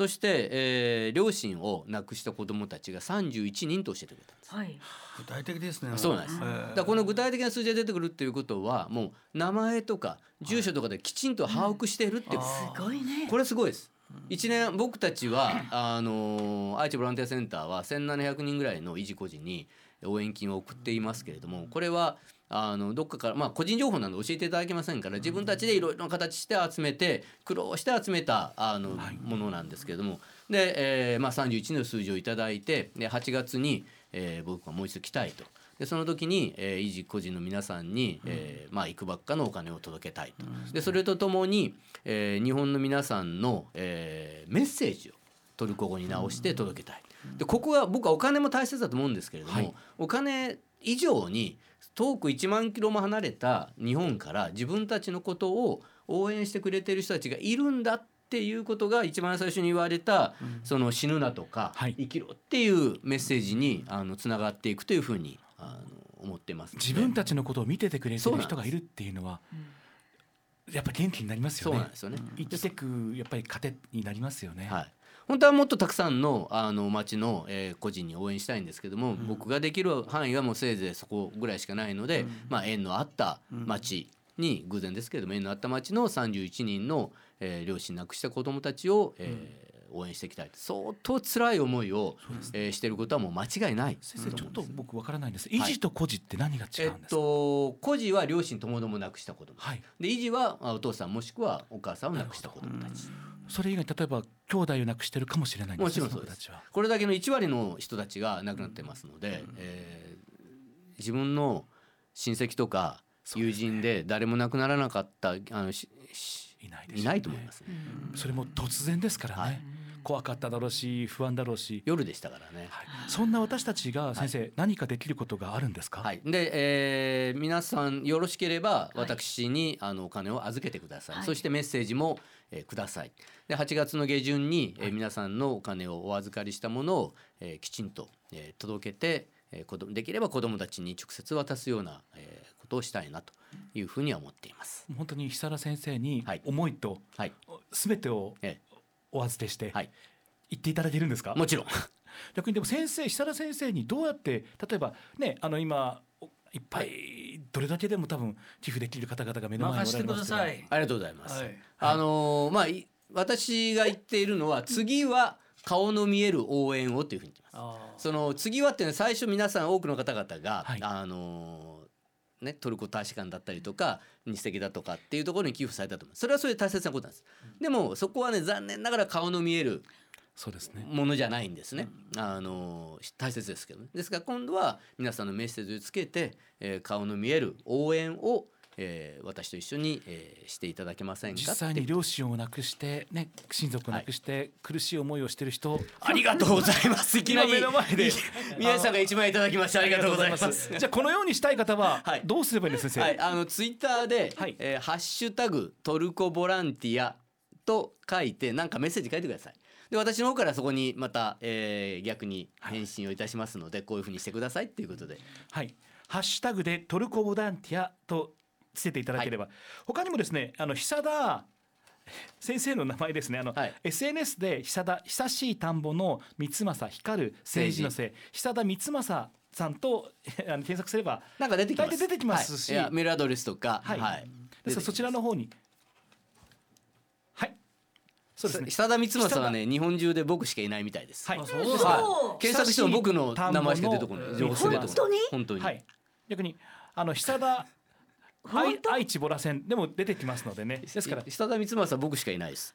そして、えー両親を亡くした子どもたちが31人と教えてくれたんです。はい具体的ですね。そうなんです。ええだからこの具体的な数字が出てくるっていうことはもう名前とか住所とかできちんと把握しているっていうことすごいねこれすごいです。一年僕たちはあのー愛知ボランティアセンターは1700人ぐらいの維持個人に応援金を送っていますけれどもこれはあのどっかからまあ個人情報なので教えていただけませんから自分たちでいろいろな形して集めて苦労して集めたあのものなんですけれども。で、えーまあ、31の数字をいただいてで8月に、えー僕はもう一度来たいと。でその時に、えー、維持個人の皆さんに、えーまあ、いくばっかのお金を届けたいと。でそれとともに、えー日本の皆さんの、えーメッセージをトルコ語に直して届けたい。でここは僕はお金も大切だと思うんですけれども、はい。お金以上に遠く1万キロも離れた日本から自分たちのことを応援してくれてる人たちがいるんだっていうことが一番最初に言われた、その死ぬなとか、はい。生きろっていうメッセージにあのつながっていくというふうにあの思ってます自分たちのことを見ててくれてる人がいるっていうのはやっぱり元気になりますよね。そうなんですよね。生きてくやっぱり糧になりますよね、はい、本当はもっとたくさんのあの町の、えー個人に応援したいんですけども、僕ができる範囲はもうせいぜいそこぐらいしかないので、まあ、縁のあった町に偶然ですけれども縁のあった町の31人の、えー両親亡くした子どもたちを、えー応援していきたい相当辛い思いを、えーしてることはもう間違いない。先生ちょっと僕わからないんです。維持と孤児って何が違えっうんですか、と孤児は両親ともども亡くした子ども、はい。で維持はあお父さんもしくはお母さんを亡くした子どもたち。それ以外例えば兄弟を亡くしてるかもしれないんですもちろんそうです。の子たちは。これだけの1割の人たちが亡くなってますので、えー自分の親戚とか友人で誰も亡くならなかったあのいないでしね。いないと思います、ね。それも突然ですからね、はい。怖かっただろうし不安だろうし、夜でしたからね。はい。そんな私たちが先生、何かできることがあるんですか、はい、で、えー皆さんよろしければ私に、あのお金を預けてください、はい。そしてメッセージも、えーください。で8月の下旬に、えー皆さんのお金をお預かりしたものを、えーきちんと、えー届けて、えーできれば子どもたちに直接渡すような、えーことをしたいなというふうには思っています。本当に久原先生にはい。思いとはい、全てをえお預けしてはい。言っていただけるんですか、もちろん。逆にでも先生久原先生にどうやって例えばねあの今おい。っぱいどれだけでも多分寄付できる方々が目の前におますけど。ださい。ありがとうございます。はい。あのーまあい私が言っているのは次は顔の見える応援をというふうに言ってます。あその次はっていうのは最初皆さん多くの方々が、はい。あのーね、トルコ大使館だったりとか日赤だとかっていうところに寄付されたと思う。それはそれで大切なことなんです、でもそこはね残念ながら顔の見えるそうですね。ものじゃないんですね、あのー大切ですけどね。ですから今度は皆さんのメッセージをつけて、えー顔の見える応援を、えー私と一緒に、えーしていただけませんか実際に両親を亡くしてね親族を亡くして苦しい思いをしてる人、ありがとうございます。いきなり今目の前で。宮地さんが一枚いただきましてありがとうございます。じゃあこのようにしたい方ははい。どうすればいいんです先生、はい、あのツイッターで、はい。えーハッシュタグトルコボランティアと書いてなんかメッセージ書いてください。で私の方からそこにまた、えー逆に返信をいたしますので、こういうふうにしてくださいっていうことで。はい、ハッシュタグでトルコボランティアとつけていただければ、他にもですねあの久田 先生の名前ですね。あの、はい。SNS で久田久しい田んぼの三正光る政治のせい。久田三正さんと あの検索すればなんか出てきます。出てきますし。はい。メールアドレスとか、はい。はい。ですからそちらの方にはいそうですね。久田光正はね日本中で僕しかいないみたいです。はい。あそう。ですからはい。検索しても僕の名前しか出てこない。情報出てこない。本当に本当に。はい。逆にあの久田本愛愛知ボラ線でも出てきますのでね。ですから。久田光正は僕しかいないです。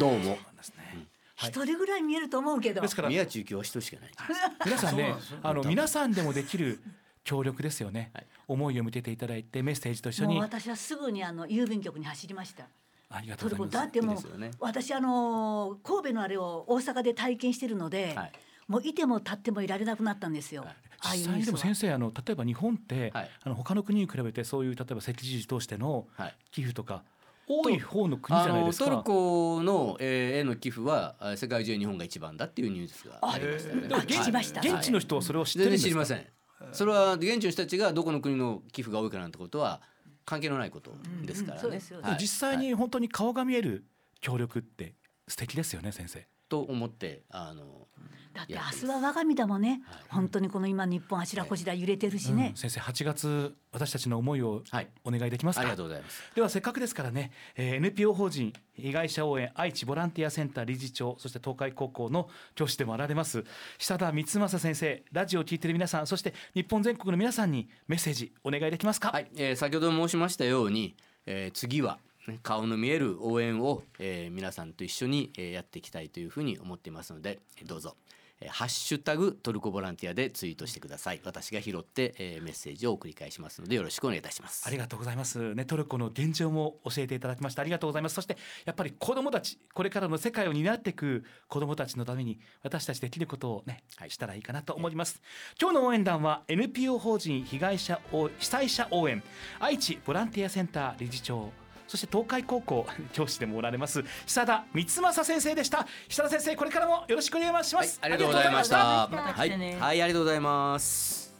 どうも。なんですね。一人ぐらい見えると思うけど。ですから。宮中京は人しかないんです。皆さんねあの皆さんでもできる協力ですよね、はい思いを向けていただいてメッセージと一緒にもう。私はすぐにあの郵便局に走りましたありがとトルうございます。コだってもうね。私あの神戸のあれを大阪で体験してるので、はい。もういても立ってもいられなくなったんですよ、はい。実際にでも先生あの例えば日本って、はい。あの他の国に比べてそういう例えば赤十字通してのはい。寄付とか多い。方の国じゃないですか。トルコの、えー、への寄付はあ世界中で日本が一番だっていうニュースがありましたよね。でもあ聞きました。現地の人はそれを知ってる全んですか？然知りません。それは現地の人たちがどこの国の寄付が多いかなんてことは関係のないことですからね。実際はい。に本当に顔が見える協力って素敵ですよね先生。と思ってあのだって明日は我が身だもんね、はい。本当にこの今日本あちらこちら揺れてるしね。うん、先生8月私たちの思いをはい。お願いできますか？ありがとうございます。ではせっかくですからね、えー NPO 法人被害者応援愛知ボランティアセンター理事長そして東海高校の教師でもあられます久田光正先生ラジオを聞いている皆さんそして日本全国の皆さんにメッセージお願いできますか、はい、えー先ほど申しましたように、えー次はね顔の見える応援を、えー皆さんと一緒に、えーやっていきたいというふうに思っていますのでえーどうぞ、えーハッシュタグトルコボランティアでツイートしてください私が拾って、えーメッセージを送り返しますのでよろしくお願いいたしますありがとうございます。ね、トルコの現状も教えていただきました。ありがとうございます。そして、やっぱり子供たち、これからの世界を担っていく子供たちのために、私たちできることをね、はいしたらいいかなと思います。今日の応援団は NPO 法人被害者応被災者応援愛知ボランティアセンター理事長。そして東海高校 教師でもおられます久田光正先生でした。久田先生これからもよろしくお願いします、はい、ありがとうございました。はい、はい、ありがとうございます。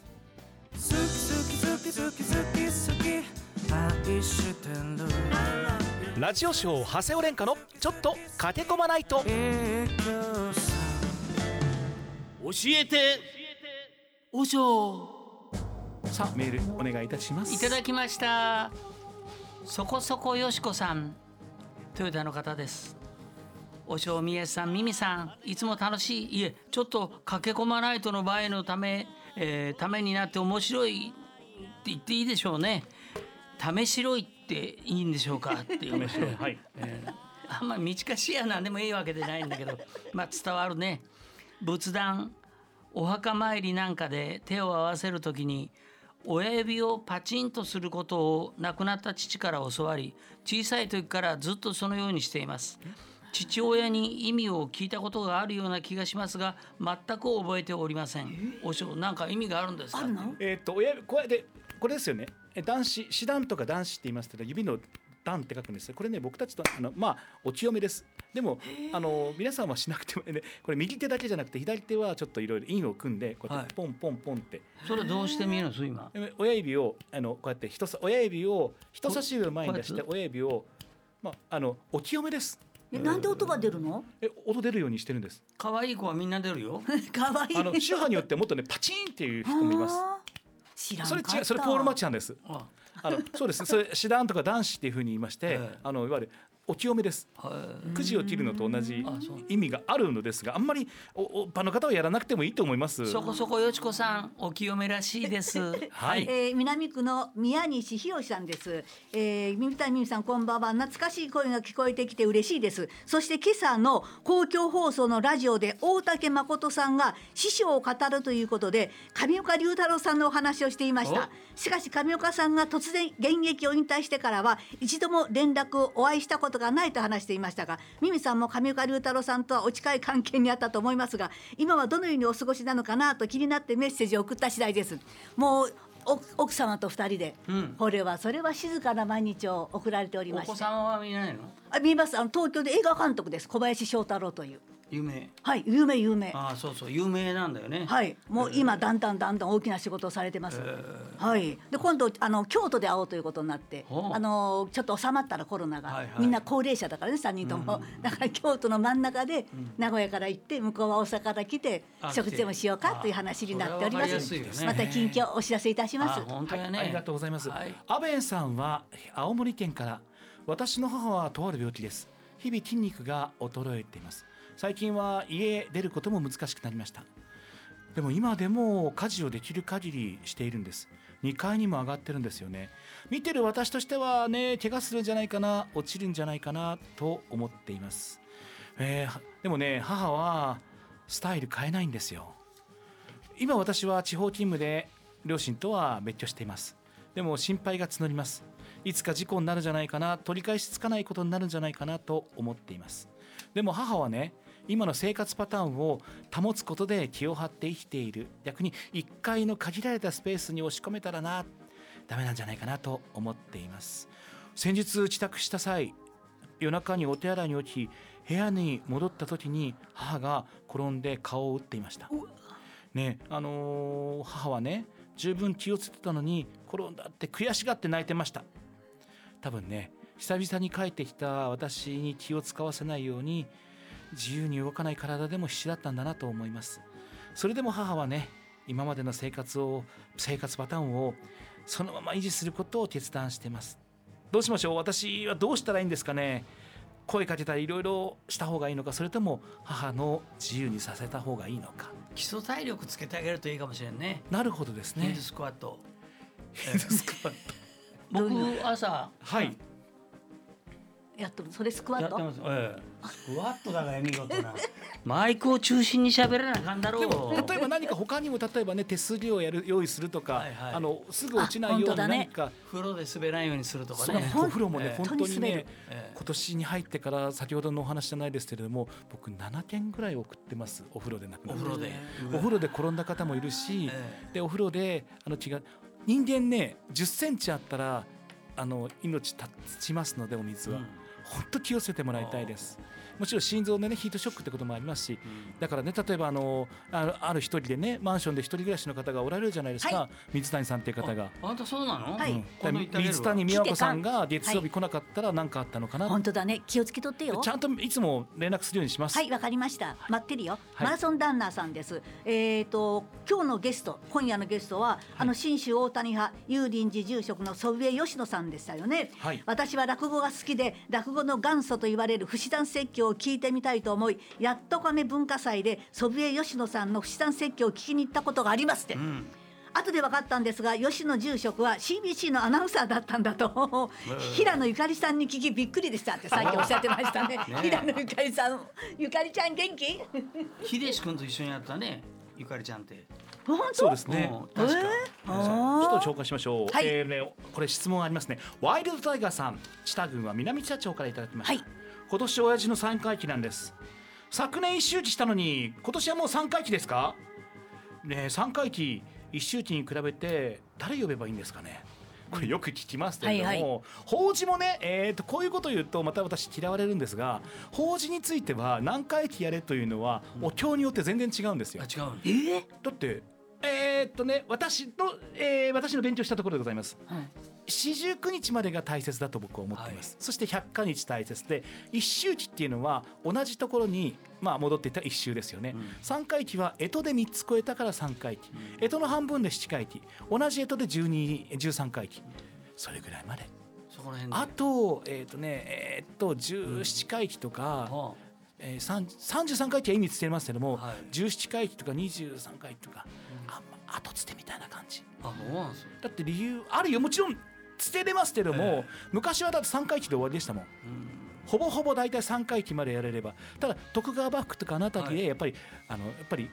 好き好き好き好き好き好き愛してるラジオショー長谷尾廉歌のちょっと駆け込まないと教えておしょさあメールお願いいたしますいただきましたそこそこよしこさんトヨタの方です。おしょうみえさんみみさんいつも楽しい。いえちょっと駆け込まないとの場合のため、えーためになって面白いって言っていいでしょうね。試しろいっていいんでしょうか？っていう。はい。えーあんまり短しやなんでもいいわけじゃないんだけどまあ伝わるね。仏壇お墓参りなんかで手を合わせるときに親指をパチンとすることを亡くなった父から教わり小さい時からずっとそのようにしています。父親に意味を聞いたことがあるような気がしますが全く覚えておりません。おしょうなんか意味があるんですか？あるの？えーっと親指これでこれですよね。え男子師団とか男子って言いますけど指の段って書くんです。これね僕たちとあのまあお清めです。でもあの皆さんはしなくてもねこれ右手だけじゃなくて左手はちょっといろいろ印を組んでこうやってポンポンポンって、それどうして見えるんです今。で親指をあのこうやって人さ親指を人差し指を前に出して親指をまああのお清めです。えなんで音が出るの？え音出るようにしてるんです。可愛い子はみんな出るよ。かわい。いあの宗派によってもっとねパチンっていう人もいます。あー。知らんかった。それ違うそれポール・マチャンです。ああのそうです。それ師団とか男子っていうふうに言いまして、ええ。あのいわゆるお清めですはいくじを切るのと同じ意味があるのですがあんまりおお一般の方はやらなくてもいいと思いますそこそこよちこさんお清めらしいです。はいえー南区の宮西博さんです。えー、耳たみみさんこんばんは。懐かしい声が聞こえてきて嬉しいです。そして今朝の公共放送のラジオで大竹誠さんが師匠を語るということで上岡龍太郎さんのお話をしていました。しかし上岡さんが突然現役を引退してからは一度も連絡をお会いしたことがないと話していましたが、ミミさんも上岡龍太郎さんとはお近い関係にあったと思いますが、今はどのようにお過ごしなのかなと気になってメッセージを送った次第です。もう奥様と二人で、うんこれはそれは静かな毎日を送られておりまして子さんは見ないの？あ見ますあの東京で映画監督です小林翔太郎という有名。はい有名有名ああそうそう有名なんだよね。はいもう今だんだんだんだん大きな仕事をされてます、はい。で今度あの京都で会おうということになって。あのちょっと収まったらコロナが、はいはい。みんな高齢者だからね3人とも、だから京都の真ん中で名古屋から行って向こうは大阪から来てあ食事でもしようかという話になっておりますね。また近況お知らせいたします。あ本ね、はい、ありがとうございます。はい。アベンさんは青森県から。私の母はとある病気です。日々筋肉が衰えています。最近は家出ることも難しくなりました。でも今でも家事をできる限りしているんです。2階にも上がってるんですよね。見てる私としてはね、怪我するんじゃないかな、落ちるんじゃないかなと思っています。えーでもね母はスタイル変えないんですよ今私は地方勤務で両親とは別居していますでも心配が募りますいつか事故になるんじゃないかな取り返しつかないことになるんじゃないかなと思っていますでも母はね今の生活パターンを保つことで気を張って生きている。逆に1階の限られたスペースに押し込めたらなダメなんじゃないかなと思っています。先日帰宅した際夜中にお手洗いに落ち部屋に戻った時に母が転んで顔を打っていました。ねあのー母はね十分気をつけてたのに転んだって悔しがって泣いてました。多分ね久々に帰ってきた私に気を使わせないように自由に動かない体でも必死だったんだなと思います。それでも母はね今までの生活を生活パターンをそのまま維持することを決断してます。どうしましょう？私はどうしたらいいんですかね？声かけたりいろいろした方がいいのか？それとも母の自由にさせた方がいいのか？基礎体力つけてあげるといいかもしれんね。なるほどですね。ヒンドスクワット。ヒンドスクワット。僕朝はいやっとるそれスクワット？やってます、ええ、スクワットだから見事な。マイクを中心に喋らなあかんだろでうも例えば何か他にも例えばね手すりをやる用意するとか、はいはい。あのすぐ落ちないように何か、風呂で滑らないようにするとかね。お風呂もね、ええ本当にねええ。今年に入ってから先ほどのお話じゃないですけれども僕7件ぐらい送ってます。お風呂で亡くなお風呂で。お風呂で転んだ方もいるし、えでお風呂であの違う人間ね10センチあったらあの命立ちますのでお水は、うん本当気をつけてもらいたいです。もちろん心臓でねヒートショックってこともありますし、だからね例えばあのあるある一人でねマンションで一人暮らしの方がおられるじゃないですか、は水谷さんっていう方が。あんたそうなの、はい。水谷美和子さんが月曜日来なかったら何かあったのかな、本当だね。気をつけとってよ。ちゃんといつも連絡するようにします。はい、わかりました。待ってるよ。はい。マラソンランナーさんです。えっ、と今日のゲスト、今夜のゲストは、あの信州大谷派有林寺住職の祖父江吉野さんでしたよね。はい。私は落語が好きで落語の元祖と言われる不死団説教を聞いてみたいと思い、やっと亀文化祭で祖父江吉野さんの不死団説教を聞きに行ったことがありますって。うん。後で分かったんですが吉野住職は CBC のアナウンサーだったんだと平野ゆかりさんに聞きびっくりでしたって さっきおっしゃってましたね。ね平野ゆかりさんゆかりちゃん元気？秀志君と一緒にやったねゆかりちゃんって。本当？そうですね。うん確か、ちょっあと紹介しましょう。はい。えーねこれ質問ありますね。ワイルドタイガーさん、知多郡は南社長からいただきました。はい今年親父の三回忌なんです。昨年一周忌したのに今年はもう三回忌ですか？ねえ三回忌一周忌に比べて誰呼べばいいんですかね？これよく聞きますけれども、はいは法事もね、えー、とこういうことを言うとまた私嫌われるんですが法事については何回忌やれというのはお経によって全然違うんですよあ。違うのえー？だってえーっとね私の、えー私の勉強したところでございます。はい。四十九日までが大切だと僕は思っています、そして百日日大切で一周期っていうのは同じところにまあ戻っていったら一周ですよね、三回忌は干支で三つ超えたから三回忌。干支の半分で七回忌。同じ干支で十二十三回忌。それぐらいまで。そこら辺で。あとえーっとねえーっと十七回忌とか、はえー、三33回忌は意味つけますけども、はい。17回忌とか23回忌とか、後つてみたいな感じ。あそうなんですよだって理由あるよ。もちろんつてれますけども、え昔はだって3回忌で終わりでしたもん。ほぼほぼ大体3回忌までやれれば。ただ徳川幕府とかあの辺りはでやっぱり、あのやっぱり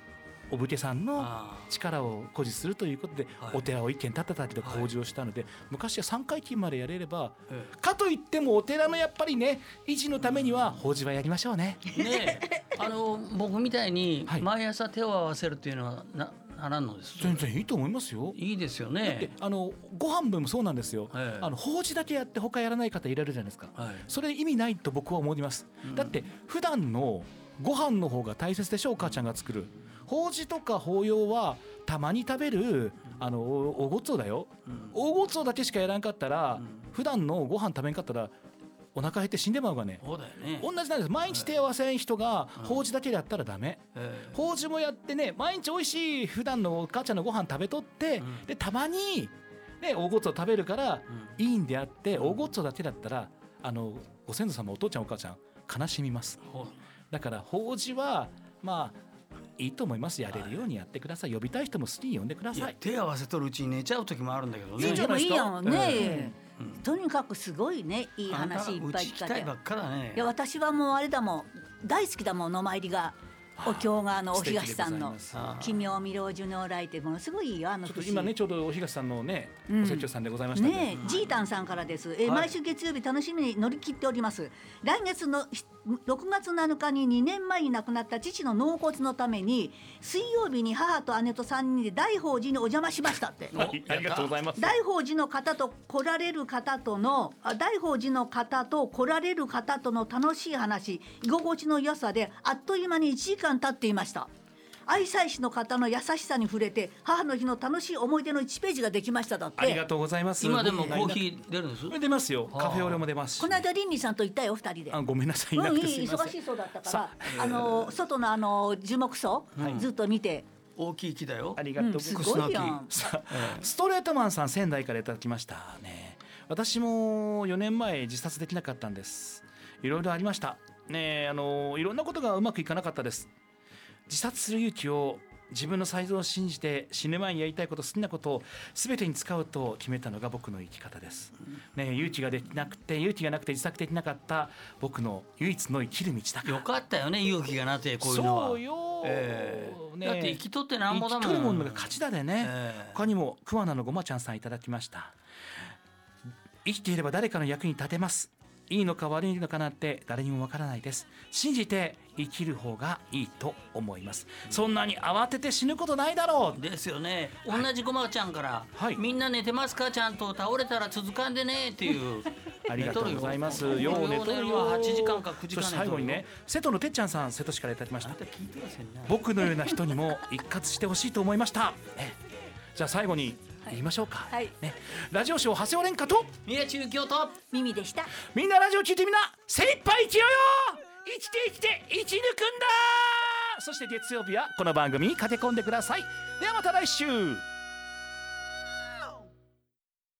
お武家さんのあ力を誇示するということで、はい。お寺を一軒建てたりと事をしたので、昔は3回忌までやれればえかといってもお寺のやっぱりね維持のためには法事はやりましょうね。えねえ。あの僕みたいにはい。毎朝手を合わせるっていうのはなならんのです。全然いいと思いますよ。いいですよでねあのご飯分もそうなんですよ、ええ。あの法事だけやって他やらない方いられるじゃないですか、はい。それ意味ないと僕は思います、うん。だって普段のご飯の方が大切でしょお母ちゃんが作る。法事とか法要はたまに食べるあのおおごっつおだよ、うん。おごっつおだけしかやらんかったら、うん。普段のご飯食べんかったらお腹減って死んでまうがねそうだよね。同じなんです。毎日手合わせん人がうん法事だけでやったらダメ、ええ。法事もやってね毎日美味しい普段のお母ちゃんのご飯食べとって、うん。でたまにねおごつを食べるからいいんであっておごつだけだったらあのご先祖様お父ちゃんお母ちゃん悲しみます。だから法事はまあいいと思います。やれるようにやってください。呼びたい人も好きに呼んでくだいさい。や手合わせとるうちに寝ちゃう時もあるんだけどね。いいんじゃないですか。でもいいやん。ね、えうん。とにかくすごいねいい話いっぱい聞かれて。ね。いや私はもうあれだもん大好きだもん野参りがお経があのお東さんのございます。あ「奇妙未老寿如来」ってものすごいいいよあの今ねちょうどお東さんのね、うん。お説教さんでございましたねえ、ジータンさんからです、えーはい。毎週月曜日楽しみに乗り切っております。来月のひ6月7日に2年前に亡くなった父の納骨のために水曜日に母と姉と3人で大宝寺にお邪魔しましたって。はいありがとうございます。大宝寺の方と来られる方とのあ大宝寺の方と来られる方との楽しい話居心地の良さであっという間に1時間経っていました愛妻師の方の優しさに触れて母の日の楽しい思い出の1ページができましただって。ありがとうございます。今でもコーヒー出るんです？ー出ますよ。カフェオレも出ますし。この間リンリーさんと行ったよ二人で。あごめんなさいいなくてうん、いいすみません忙しいそうだったからさ、あ。の外のあの樹木層、ずっと見て、大きい木だよ。ありがとう。うん、すございますごいやストレートマンさん仙台からいただきましたね。私も4年前自殺できなかったんです。いろいろありました。ねえあのいろんなことがうまくいかなかったです自殺する勇気を自分の才能を信じて死ぬ前にやりたいこと好きなことを全てに使うと決めたのが僕の生き方です、ねえ勇気ができなくて勇気がなくて自殺できなかった僕の唯一の生きる道だから。よかったよね勇気がなってこういうのは。そうよ、ええ。ねだって生きとってなんぼだもん。生きとるものが勝ちだでね、ええ。他にも桑名のごまちゃんさんいただきました。生きていれば誰かの役に立てますいいのか悪いのかなんて誰にもわからないです。信じて生きる方がいいと思います。そんなに慌てて死ぬことないだろう。ですよね。同じごまちゃんから、はい。みんな寝てますか？ちゃんと倒れたら続かんでねっていう。ありがとうございます。よう寝とる。よ8時間か9時間最後にね、瀬戸のてっちゃんさん、瀬戸市からいた。だきました。僕のような人にも一括してほしいと思いました。ねじゃあ最後に言いましょうか。はい。ね、ラジオショー長谷尾廉歌と。宮中京都耳でした。みんなラジオ聞いてみんな精一杯生きようよ。生きて生きて生き抜くんだ。そして月曜日はこの番組に駆け込んでください。ではまた来週